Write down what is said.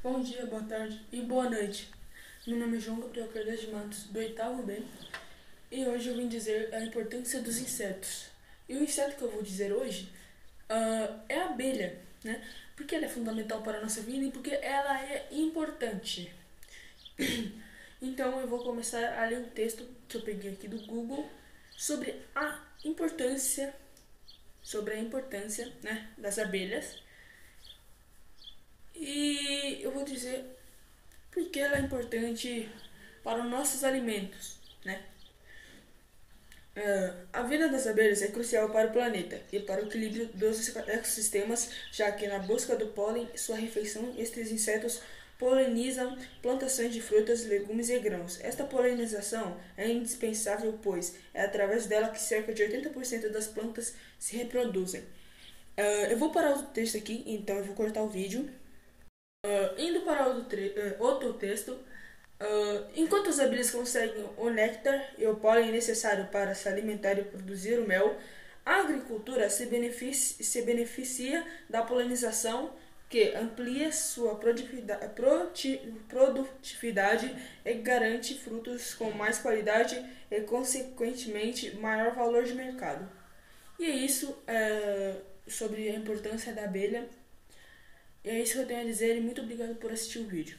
Bom dia, boa tarde e boa noite. Meu nome é João Gabriel Cardoso de Matos, do oitavo B, e hoje eu vim dizer a importância dos insetos. E o inseto que eu vou dizer hoje uh, é a abelha, né? Porque ela é fundamental para a nossa vida e porque ela é importante. então eu vou começar a ler um texto que eu peguei aqui do Google sobre a importância sobre a importância né, das abelhas e eu vou dizer por que ela é importante para os nossos alimentos, né? Uh, a vida das abelhas é crucial para o planeta e para o equilíbrio dos ecossistemas, já que na busca do pólen sua refeição, estes insetos polinizam plantações de frutas, legumes e grãos. Esta polinização é indispensável, pois é através dela que cerca de 80% das plantas se reproduzem. Uh, eu vou parar o texto aqui, então eu vou cortar o vídeo Uh, indo para outro, uh, outro texto, enquanto as abelhas conseguem o néctar e o pólen necessário para se alimentar e produzir o mel, a agricultura se beneficia, se beneficia da polinização que amplia sua produtividade, e garante frutos com mais qualidade e, consequentemente, maior valor de mercado. E é isso é, sobre a importância da abelha e é isso que eu tenho a dizer e muito obrigado por assistir o vídeo.